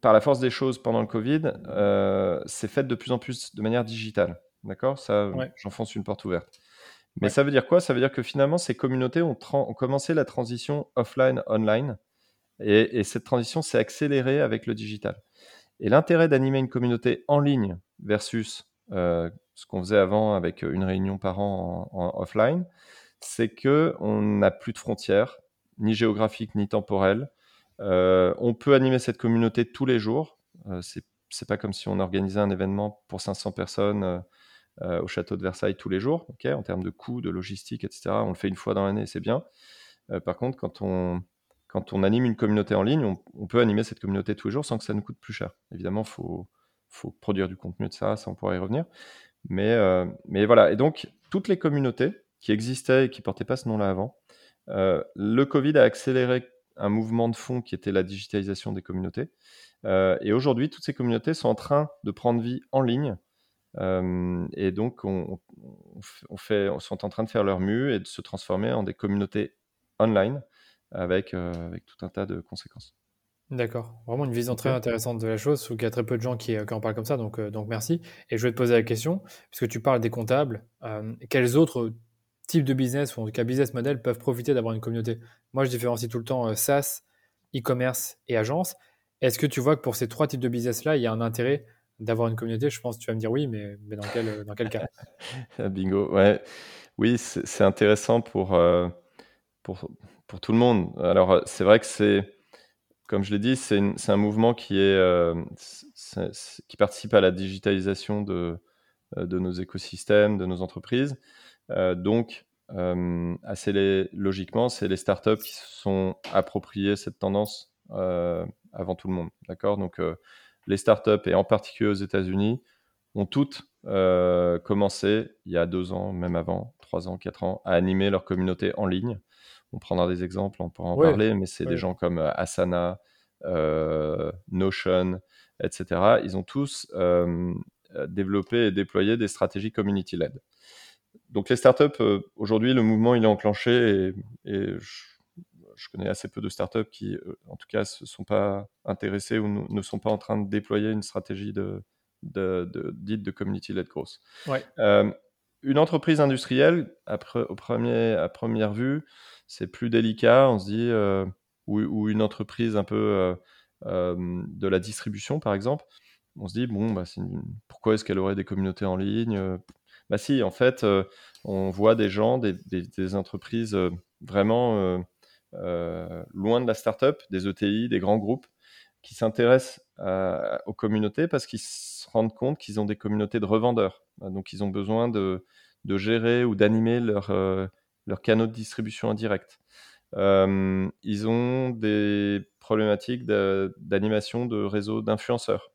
par la force des choses pendant le Covid, euh, c'est fait de plus en plus de manière digitale. D'accord? Ça, j'enfonce une porte ouverte. Mais ça veut dire quoi? Ça veut dire que finalement, ces communautés ont, commencé la transition offline-online. Et, cette transition s'est accélérée avec le digital. Et l'intérêt d'animer une communauté en ligne versus ce qu'on faisait avant avec une réunion par an en, offline, c'est que on n'a plus de frontières, ni géographiques ni temporelles. On peut animer cette communauté tous les jours. c'est c'est pas comme si on organisait un événement pour 500 personnes au château de Versailles tous les jours, en termes de coûts, de logistique, etc. On le fait une fois dans l'année, c'est bien. par contre, quand on, quand on anime une communauté en ligne, on, peut animer cette communauté tous les jours sans que ça nous coûte plus cher. Évidemment, il faut, faut, produire du contenu de ça, ça on pourra y revenir. Mais, euh, mais voilà, et donc toutes les communautés qui existaient et qui portaient pas ce nom-là avant, euh, le Covid a accéléré un mouvement de fond qui était la digitalisation des communautés. Euh, et aujourd'hui, toutes ces communautés sont en train de prendre vie en ligne. et donc, on, on, fait, on sont en train de faire leur mue et de se transformer en des communautés online avec, euh, avec tout un tas de conséquences. D'accord, vraiment une vision très intéressante de la chose, qu'il y a très peu de gens qui, euh, qui en parlent comme ça, donc, euh, donc merci. Et je vais te poser la question, puisque tu parles des comptables, quels autres types de business, ou en tout cas business model, peuvent profiter d'avoir une communauté Moi, je différencie tout le temps SaaS, e-commerce et agence. Est-ce que tu vois que pour ces trois types de business-là, il y a un intérêt d'avoir une communauté? Je pense que tu vas me dire oui, mais, dans, quel, dans quel cas? Bingo, ouais. Oui, c'est intéressant pour, pour, pour tout le monde. Alors, euh, c'est vrai que c'est, comme je l'ai dit, c'est un mouvement qui, est, euh, qui participe à la digitalisation de, euh, de nos écosystèmes, de nos entreprises. Donc, assez logiquement, c'est les startups qui se sont appropriées cette tendance avant tout le monde. D'accord? Donc, les startups, et en particulier aux États-Unis, ont toutes commencé il y a deux ans, même avant, trois ans, quatre ans, à animer leur communauté en ligne on prendra des exemples, on pourra en parler, mais c'est des gens comme euh, Asana, euh, Notion, etc. Ils ont tous euh, développé et déployé des stratégies community-led. Donc les startups, aujourd'hui, le mouvement il est enclenché et, je, connais assez peu de startups qui, en tout cas, ne sont pas intéressés ou ne sont pas en train de déployer une stratégie de, dite de community-led growth. une entreprise industrielle, après, au premier, à première vue, c'est plus délicat. On se dit, euh, ou, une entreprise un peu euh, euh, de la distribution, par exemple, on se dit, bon, bah, pourquoi est-ce qu'elle aurait des communautés en ligne Bah si, en fait, on voit des gens, des, entreprises vraiment loin de la startup, des ETI, des grands groupes, qui s'intéressent aux communautés parce qu'ils se rendent compte qu'ils ont des communautés de revendeurs. Donc, ils ont besoin de, de gérer ou d'animer leur, leurs canaux de distribution indirecte. Euh, ils ont des problématiques d'animation de, réseaux d'influenceurs.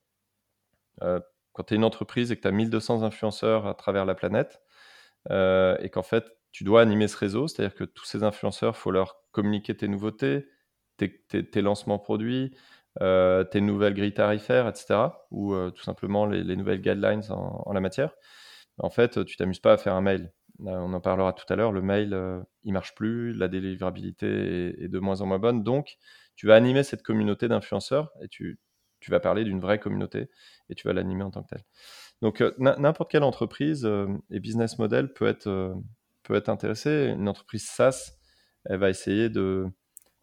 Euh, quand tu es une entreprise et que tu as 1200 influenceurs à travers la planète, euh, et qu'en fait, tu dois animer ce réseau, c'est-à-dire que tous ces influenceurs, il faut leur communiquer tes nouveautés, tes, lancements produits, tes nouvelles grilles tarifaires, etc., ou tout simplement les, nouvelles guidelines en, la matière. En fait, tu t'amuses pas à faire un mail. Euh, on en parlera tout à l'heure, le mail, euh, il marche plus, la délivrabilité est, de moins en moins bonne. Donc, tu vas animer cette communauté d'influenceurs et tu, vas parler d'une vraie communauté et tu vas l'animer en tant que telle. Donc, euh, n'importe quelle entreprise et business model peut être, peut être intéressée. Une entreprise SaaS, elle va essayer de,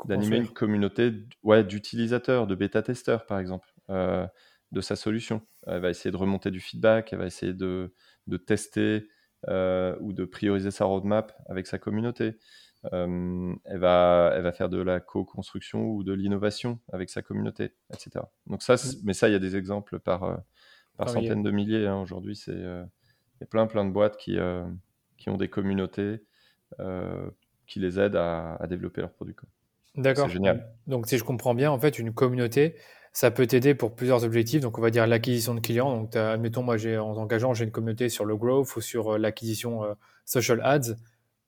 d'animer une communauté ouais, d'utilisateurs, de bêta-testeurs, par exemple, de sa solution. Elle va essayer de remonter du feedback, elle va essayer de, de tester euh, ou de prioriser sa roadmap avec sa communauté. Euh, elle, va, elle va faire de la co-construction ou de l'innovation avec sa communauté, etc. Donc ça, mais ça, il y a des exemples par, euh, par centaines de milliers. Hein. Aujourd'hui, c'est il y a plein plein de boîtes qui, qui ont des communautés qui les aident à, à développer leurs produits. D'accord. C'est génial. Donc si je comprends bien, en fait, une communauté, ça peut t'aider pour plusieurs objectifs. Donc, on va dire l'acquisition de clients. Donc, admettons, moi, en engageant, j'ai une communauté sur le growth ou sur euh, l'acquisition euh, social ads.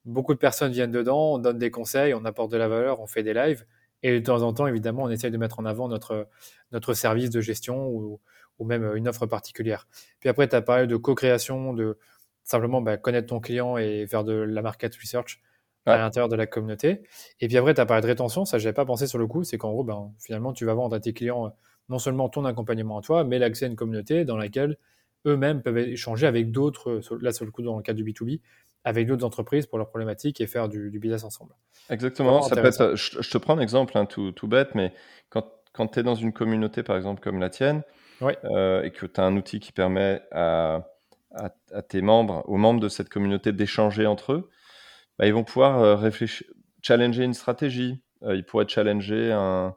Beaucoup de personnes viennent dedans, on donne des conseils, on apporte de la valeur, on fait des lives. Et de temps en temps, évidemment, on essaye de mettre en avant notre, notre service de gestion ou, ou même une offre particulière. Puis après, tu as parlé de co-création, de simplement bah, connaître ton client et faire de la market research à l'intérieur de la communauté. Et puis après, tu as parlé de rétention, ça, j'avais pas pensé sur le coup, c'est qu'en gros, ben, finalement, tu vas vendre à tes clients euh, non seulement ton accompagnement à toi, mais l'accès à une communauté dans laquelle eux-mêmes peuvent échanger avec d'autres, euh, là sur le coup dans le cas du B2B, avec d'autres entreprises pour leurs problématiques et faire du, business ensemble. Exactement, ça peut être, je, te prends un exemple hein, tout, tout, bête, mais quand, quand tu es dans une communauté par exemple comme la tienne, euh, et que tu as un outil qui permet à à, tes membres, aux membres de cette communauté d'échanger entre eux, bah, ils vont pouvoir réfléchir, challenger une stratégie, ils pourraient challenger un,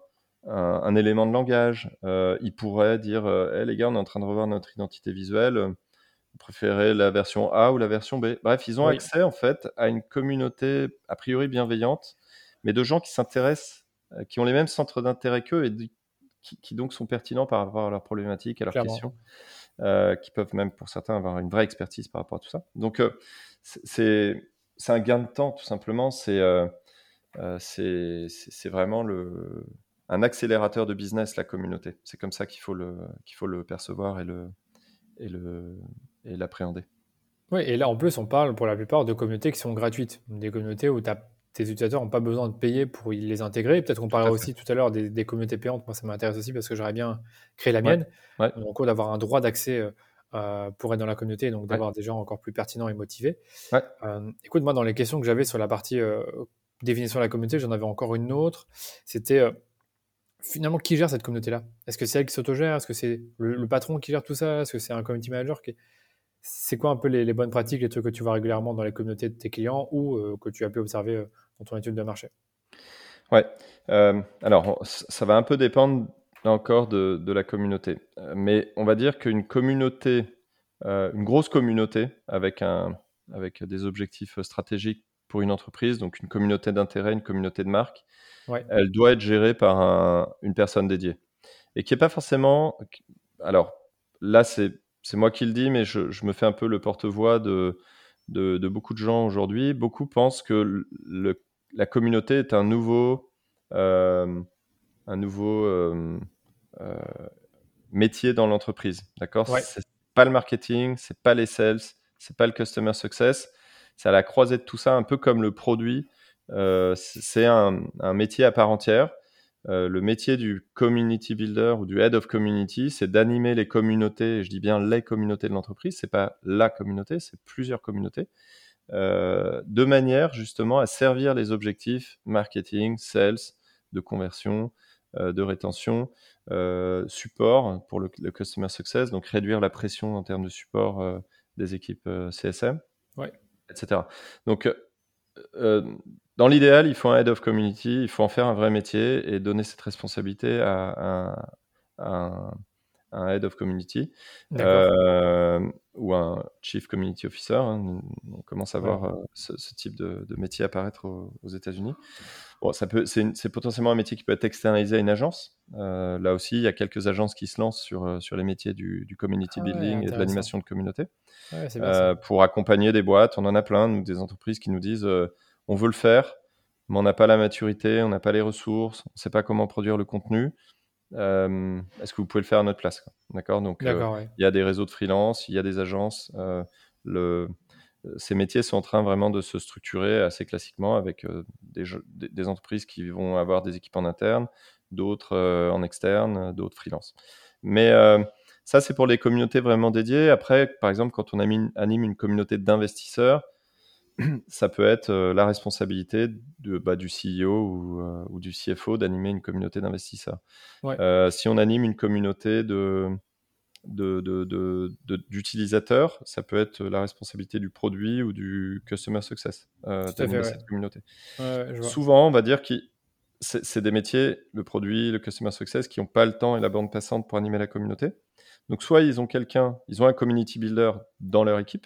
un, élément de langage, ils pourraient dire hey, les gars, on est en train de revoir notre identité visuelle, préférez la version A ou la version B Bref, ils ont accès en fait à une communauté a priori bienveillante, mais de gens qui s'intéressent, qui ont les mêmes centres d'intérêt qu'eux et qui, donc sont pertinents par rapport à leurs problématiques, à leurs questions, euh, qui peuvent même pour certains avoir une vraie expertise par rapport à tout ça. Donc euh, c'est un gain de temps tout simplement. C'est euh, c'est vraiment le, un accélérateur de business la communauté. C'est comme ça qu'il faut le qu'il faut le percevoir et le et le et l'appréhender. Oui, et là en plus on parle pour la plupart de communautés qui sont gratuites, des communautés où tes utilisateurs n'ont pas besoin de payer pour les intégrer. Peut-être qu'on parlera aussi tout à l'heure des, communautés payantes. Moi, ça m'intéresse aussi parce que j'aurais bien créé la mienne. Ouais. Donc, d'avoir un droit d'accès euh, euh, pour être dans la communauté, donc d'avoir des gens encore plus pertinents et motivés. Euh, écoute, moi, dans les questions que j'avais sur la partie définition de la communauté, j'en avais encore une autre. C'était finalement qui gère cette communauté-là? Est-ce que c'est elle qui s'autogère? Est-ce que c'est le, patron qui gère tout ça? Est-ce que c'est un community manager qui C'est quoi un peu les, bonnes pratiques, les trucs que tu vois régulièrement dans les communautés de tes clients ou que tu as pu observer dans ton étude de marché? Ouais. Euh, alors, ça va un peu dépendre encore de, la communauté. Euh, mais on va dire qu'une communauté, euh, une grosse communauté avec, un, avec des objectifs stratégiques pour une entreprise, donc une communauté d'intérêt, une communauté de marque, elle doit être gérée par une personne dédiée. Et qui n'est pas forcément. Alors, là, c'est moi qui le dis, mais je, je, me fais un peu le porte-voix de, de, de, beaucoup de gens aujourd'hui. Beaucoup pensent que le, la communauté est un nouveau, euh, un nouveau euh, euh, métier dans l'entreprise. D'accord? Ouais. C'est pas le marketing, c'est pas les sales, c'est pas le customer success. C'est à la croisée de tout ça, un peu comme le produit. c'est un, métier à part entière. Le métier du community builder ou du head of community, c'est d'animer les communautés, et je dis bien les communautés de l'entreprise, c'est pas la communauté, c'est plusieurs communautés, euh, de manière justement à servir les objectifs marketing, sales, de conversion, euh, de rétention, euh, support pour le, customer success, donc réduire la pression en termes de support des équipes CSM, etc. Donc, dans l'idéal, il faut un head of community, il faut en faire un vrai métier et donner cette responsabilité à, un, un head of community euh, ou un chief community officer. Hein. On commence à voir euh, ce, type de, métier apparaître aux, États-Unis. Bon, ça peut, c'est, potentiellement un métier qui peut être externalisé à une agence. Euh, là aussi, il y a quelques agences qui se lancent sur, sur les métiers du, community ah building et de l'animation de communauté pour accompagner des boîtes. On en a plein, des entreprises qui nous disent on veut le faire, mais on n'a pas la maturité, on n'a pas les ressources, on ne sait pas comment produire le contenu. Euh, est-ce que vous pouvez le faire à notre place D'accord? Donc, euh, il y a des réseaux de freelance, il y a des agences. Euh, le, ces métiers sont en train vraiment de se structurer assez classiquement avec des, des, entreprises qui vont avoir des équipes en interne, d'autres en externe, d'autres freelance. Mais ça, c'est pour les communautés vraiment dédiées. Après, par exemple, quand on anime une communauté d'investisseurs, ça peut être euh, la responsabilité de, bah, du CEO euh, ou, du CFO d'animer une communauté d'investisseurs. Euh, si on anime une communauté de, d'utilisateurs, ça peut être la responsabilité du produit ou du customer success d'animer cette communauté. Souvent, on va dire que c'est des métiers, le produit, le customer success, qui n'ont pas le temps et la bande passante pour animer la communauté. Donc, soit ils ont quelqu'un, ils ont un community builder dans leur équipe.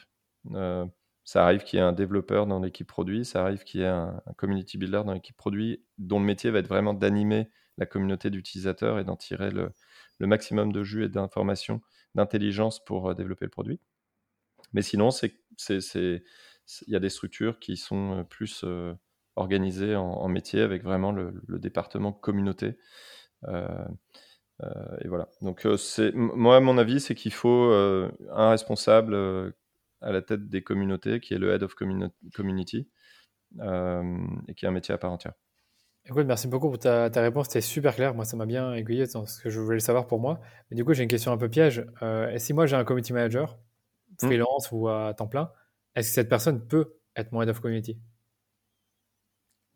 Ça arrive qu'il y ait un développeur dans l'équipe produit, ça arrive qu'il y ait un, community builder dans l'équipe produit dont le métier va être vraiment d'animer la communauté d'utilisateurs et d'en tirer le, maximum de jus et d'informations, d'intelligence pour euh, développer le produit. Mais sinon, il y a des structures qui sont euh, plus euh, organisées en, métier avec vraiment le, département communauté. et voilà. Donc, moi, mon avis, c'est qu'il faut un responsable à la tête des communautés, qui est le Head of Community, euh, et qui est un métier à part entière. Écoute, merci beaucoup pour ta, réponse, c'était super clair. Moi, ça m'a bien aiguillé dans ce que je voulais savoir pour moi. Mais du coup, j'ai une question un peu piège. Euh, et si moi, j'ai un community manager, hmm. freelance ou à temps plein, est-ce que cette personne peut être mon head of community?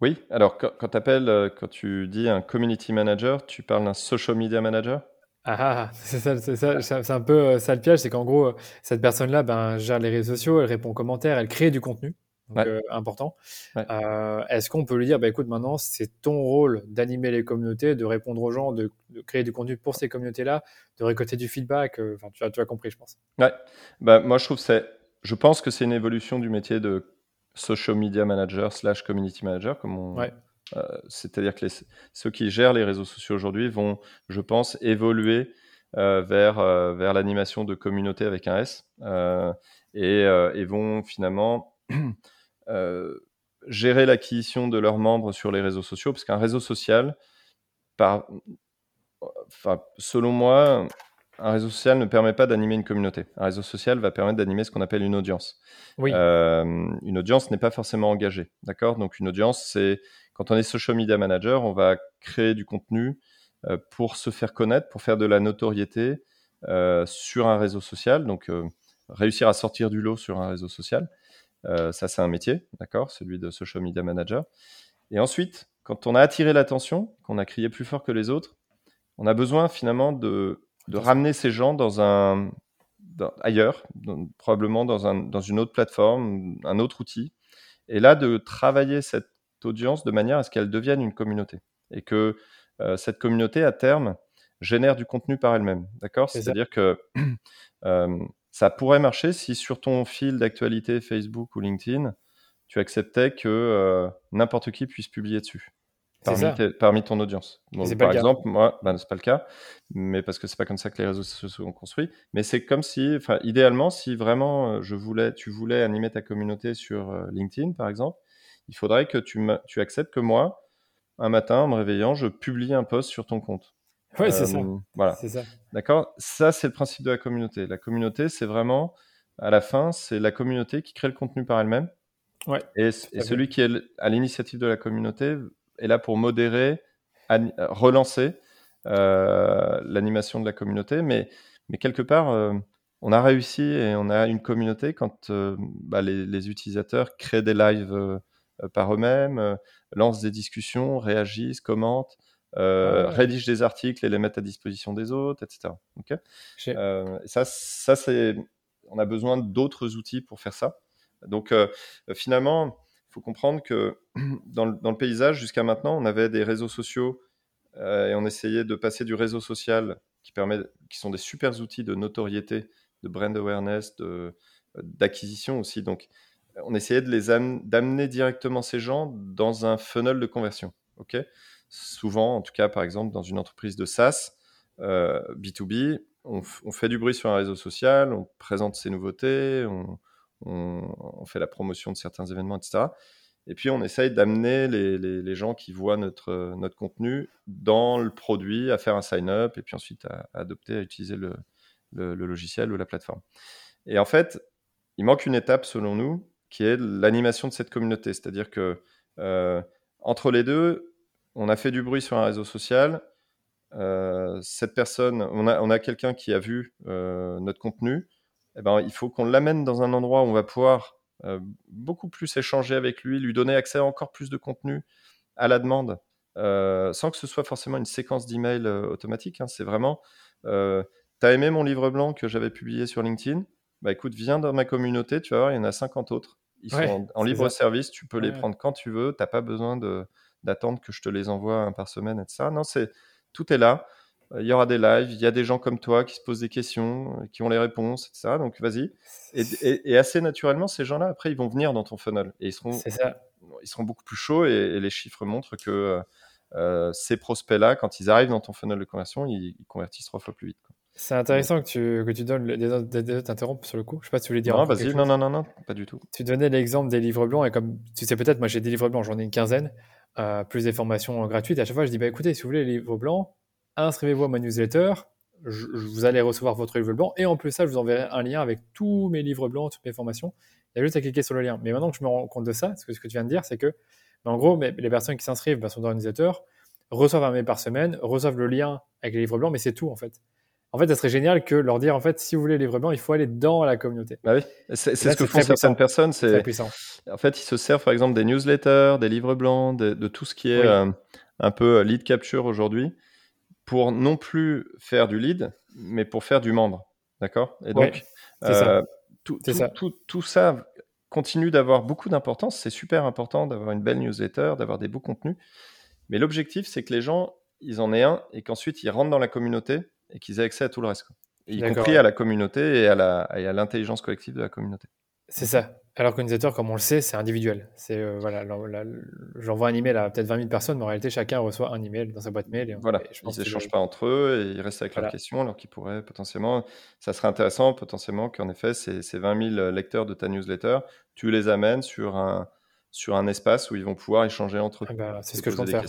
Oui, alors quand, quand, appelles, euh, quand tu dis un community manager, tu parles d'un social media manager? Ah, ah, c'est ça, c'est ça, c'est un peu ça le piège, c'est qu'en gros, cette personne-là ben, gère les réseaux sociaux, elle répond aux commentaires, elle crée du contenu donc, euh, important. Euh, est-ce qu'on peut lui dire, bah, écoute, maintenant, c'est ton rôle d'animer les communautés, de répondre aux gens, de, créer du contenu pour ces communautés-là, de récolter du feedback euh, tu, as, tu as compris, je pense. Ouais. Bah, moi, je trouve c'est, je pense que c'est une évolution du métier de social media manager slash community manager, comme on. C'est-à-dire que ceux qui gèrent les réseaux sociaux aujourd'hui vont, je pense, évoluer vers, vers l'animation de communautés avec un S et, et, vont finalement euh, gérer l'acquisition de leurs membres sur les réseaux sociaux, parce qu'un réseau social, par, enfin, selon moi, un réseau social ne permet pas d'animer une communauté. Un réseau social va permettre d'animer ce qu'on appelle une audience. Oui. Euh, une audience n'est pas forcément engagée, d'accord? Donc une audience, c'est quand on est social media manager, on va créer du contenu euh, pour se faire connaître, pour faire de la notoriété sur un réseau social. Donc réussir à sortir du lot sur un réseau social. Euh, ça, c'est un métier, d'accord, celui de social media manager. Et ensuite, quand on a attiré l'attention, qu'on a crié plus fort que les autres, on a besoin finalement de, ramener ces gens dans un ailleurs, probablement dans, un, dans une autre plateforme, un autre outil, et là de travailler cette audience de manière à ce qu'elle devienne une communauté et que euh, cette communauté à terme génère du contenu par elle-même, d'accord? C'est-à-dire que euh, ça pourrait marcher si sur ton fil d'actualité Facebook ou LinkedIn, tu acceptais que euh, n'importe qui puisse publier dessus. Parmi, ton audience. par exemple, moi, ben, c'est pas le cas, mais parce que c'est pas comme ça que les réseaux sociaux sont construits. Mais c'est comme si, enfin, idéalement, si vraiment je voulais, tu voulais animer ta communauté sur LinkedIn, par exemple, il faudrait que tu, tu acceptes que moi, un matin, en me réveillant, je publie un post sur ton compte. Oui, c'est ça. Voilà. Ça. D'accord? Ça, c'est le principe de la communauté. La communauté, c'est vraiment, à la fin, c'est la communauté qui crée le contenu par elle-même. Ouais, et, celui qui est à l'initiative de la communauté est là pour modérer, relancer euh, l'animation de la communauté. Mais, mais quelque part, euh, on a réussi et on a une communauté quand euh, bah, les, les, utilisateurs créent des lives par eux-mêmes, lancent des discussions, réagissent, commentent. Euh, rédige des articles et les mettre à disposition des autres, etc. Euh, ça, ça c'est, on a besoin d'autres outils pour faire ça. Donc, euh, finalement, il faut comprendre que dans le, dans le paysage, jusqu'à maintenant, on avait des réseaux sociaux et on essayait de passer du réseau social qui, permet, qui sont des super outils de notoriété, de brand awareness, de, d'acquisition aussi. Donc, on essayait de les d'amener directement ces gens dans un funnel de conversion. ok? Souvent, en tout cas par exemple dans une entreprise de SaaS, B2B, euh, on, fait du bruit sur un réseau social, on présente ses nouveautés, on, fait la promotion de certains événements, etc. Et puis on essaye d'amener les, gens qui voient notre, notre contenu dans le produit, à faire un sign-up et puis ensuite à, adopter, à utiliser le, logiciel ou la plateforme. Et en fait, il manque une étape selon nous qui est l'animation de cette communauté. C'est-à-dire que euh, entre les deux, on a fait du bruit sur un réseau social. Euh, cette personne, on a, quelqu'un qui a vu euh, notre contenu. Eh ben, il faut qu'on l'amène dans un endroit où on va pouvoir beaucoup plus échanger avec lui, lui donner accès à encore plus de contenu à la demande, sans que ce soit forcément une séquence d'emails automatique. Hein. C'est vraiment, tu as aimé mon livre blanc que j'avais publié sur LinkedIn? Bah écoute, viens dans ma communauté, tu vas voir, il y en a 50 autres. Ils sont en, libre service, tu peux les prendre quand tu veux, tu n'as pas besoin d'attendre que je te les envoie un par semaine, etc. Non, c'est tout est là. Euh, il y aura des lives, il y a des gens comme toi qui se posent des questions, euh, qui ont les réponses, etc. Donc vas-y. Et, assez naturellement, ces gens-là, après, ils vont venir dans ton funnel et ils seront, ça. Ils seront beaucoup plus chauds et, les chiffres montrent que euh, ces prospects-là, quand ils arrivent dans ton funnel de conversion, ils, convertissent trois fois plus vite. C'est intéressant que tu, que tu donnes, désolé t'interrompre sur le coup. Je sais pas si tu voulais dire. Non, vas-y, non, non, non, non, pas du tout. Tu donnais l'exemple des livres blancs et comme tu sais peut-être, moi j'ai des livres blancs, j'en ai une quinzaine. Euh, plus des formations gratuites. à chaque fois, je dis bah, écoutez, si vous voulez les livres blancs, inscrivez-vous à ma newsletter. Je, vous allez recevoir votre livre blanc. Et en plus, ça, je vous enverrai un lien avec tous mes livres blancs, toutes mes formations. Il y a juste à cliquer sur le lien. Mais maintenant que je me rends compte de ça, ce que, ce que tu viens de dire, c'est que, bah, en gros, les personnes qui s'inscrivent bah, sont dans newsletter, reçoivent un mail par semaine, reçoivent le lien avec les livres blancs, mais c'est tout en fait. En fait, ça serait génial que leur dire, en fait, si vous voulez les blancs, il faut aller dans la communauté. Bah oui, c'est ce que font certaines personnes. C'est puissant. En fait, ils se servent, par exemple, des newsletters, des livres blancs, de, tout ce qui est euh, un peu euh, lead capture aujourd'hui pour non plus faire du lead, mais pour faire du membre. D'accord? Et donc, ça. Tout, tout, ça continue d'avoir beaucoup d'importance. C'est super important d'avoir une belle newsletter, d'avoir des beaux contenus. Mais l'objectif, c'est que les gens, ils en aient un et qu'ensuite ils rentrent dans la communauté et qu'ils aient accès à tout le reste. Y compris à la communauté et à l'intelligence collective de la communauté. C'est ça. Alors qu'organisateur, comme on le sait, c'est individuel. C'est euh, voilà, j'envoie un email à peut-être 20 000 personnes, mais en réalité, chacun reçoit un email dans sa boîte mail. Et voilà, je ils n'échangent pas entre eux et ils restent avec leurs questions, alors qu'ils pourraient potentiellement, ça serait intéressant potentiellement qu'en effet, ces, ces 20 000 lecteurs de ta newsletter, tu les amènes sur un, sur un espace où ils vont pouvoir échanger entre eux. Ah bah, c'est ce que je compte faire.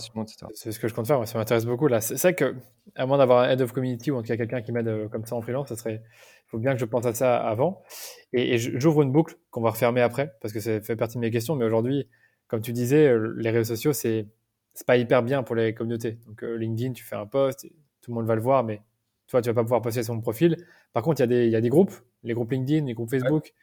C'est ce que je compte faire. ça m'intéresse beaucoup là. C'est vrai que, à moins d'avoir un head of community ou en tout cas quelqu'un qui m'aide euh, comme ça en freelance, ça serait il faut bien que je pense à ça avant. Et, j'ouvre une boucle qu'on va refermer après, parce que ça fait partie de mes questions. Mais aujourd'hui, comme tu disais, euh, les réseaux sociaux, c'est c'est pas hyper bien pour les communautés. Donc euh, LinkedIn, tu fais un post, tout le monde va le voir, mais toi, tu vas pas pouvoir poster sur mon profil. Par contre, il y, y a des groupes, les groupes LinkedIn, les groupes Facebook.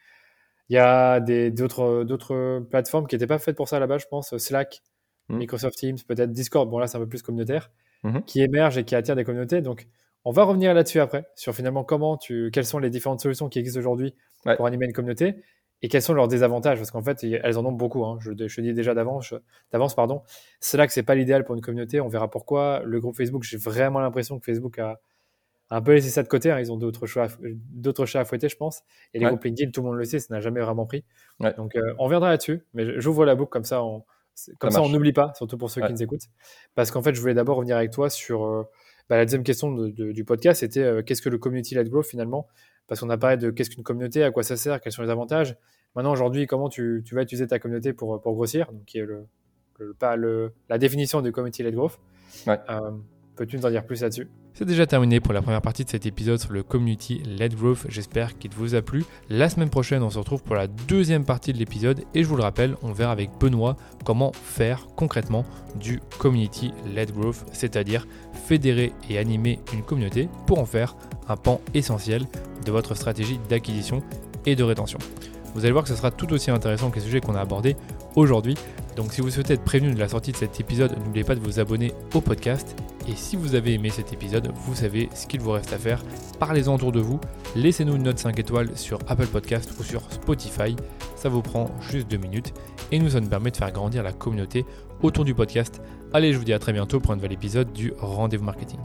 Il y a d'autres plateformes qui n'étaient pas faites pour ça là-bas, je pense. Slack, mmh. Microsoft Teams, peut-être Discord. Bon, là, c'est un peu plus communautaire, mmh qui émergent et qui attirent des communautés. Donc, on va revenir là-dessus après, sur finalement comment tu, quelles sont les différentes solutions qui existent aujourd'hui pour animer une communauté et quels sont leurs désavantages, parce qu'en fait, elles en ont beaucoup. Hein. Je, je, dis déjà d'avance, d'avance, pardon. C'est là que c'est pas l'idéal pour une communauté. On verra pourquoi. Le groupe Facebook, j'ai vraiment l'impression que Facebook a un peu laissé ça de côté. Hein. Ils ont d'autres choix, d'autres chats à fouetter, je pense. Et les groupes LinkedIn, tout le monde le sait, ça n'a jamais vraiment pris. Donc, euh, on reviendra là-dessus. Mais j'ouvre la boucle comme ça, on, comme ça, on n'oublie pas, surtout pour ceux qui nous écoutent. Parce qu'en fait, je voulais d'abord revenir avec toi sur euh, bah, la deuxième question du podcast, c'était euh, qu'est-ce que le community-led growth finalement? Parce qu'on a parlé de qu'est-ce qu'une communauté, à quoi ça sert, quels sont les avantages. Maintenant, aujourd'hui, comment tu, vas utiliser ta communauté pour, pour grossir Donc, qui est le, pas le, la définition du community-led growth. Euh, peux-tu nous en dire plus là-dessus? C'est déjà terminé pour la première partie de cet épisode sur le Community Led Growth. J'espère qu'il vous a plu. La semaine prochaine, on se retrouve pour la deuxième partie de l'épisode et je vous le rappelle, on verra avec Benoît comment faire concrètement du Community Led Growth, c'est-à-dire fédérer et animer une communauté pour en faire un pan essentiel de votre stratégie d'acquisition et de rétention. Vous allez voir que ce sera tout aussi intéressant que les sujets qu'on a abordés aujourd'hui. Donc si vous souhaitez être prévenu de la sortie de cet épisode, n'oubliez pas de vous abonner au podcast et si vous avez aimé cet épisode, vous savez ce qu'il vous reste à faire. Parlez-en autour de vous. Laissez-nous une note 5 étoiles sur Apple Podcast ou sur Spotify. Ça vous prend juste 2 minutes et nous, ça nous permet de faire grandir la communauté autour du podcast. Allez, je vous dis à très bientôt pour un nouvel épisode du Rendez-vous Marketing.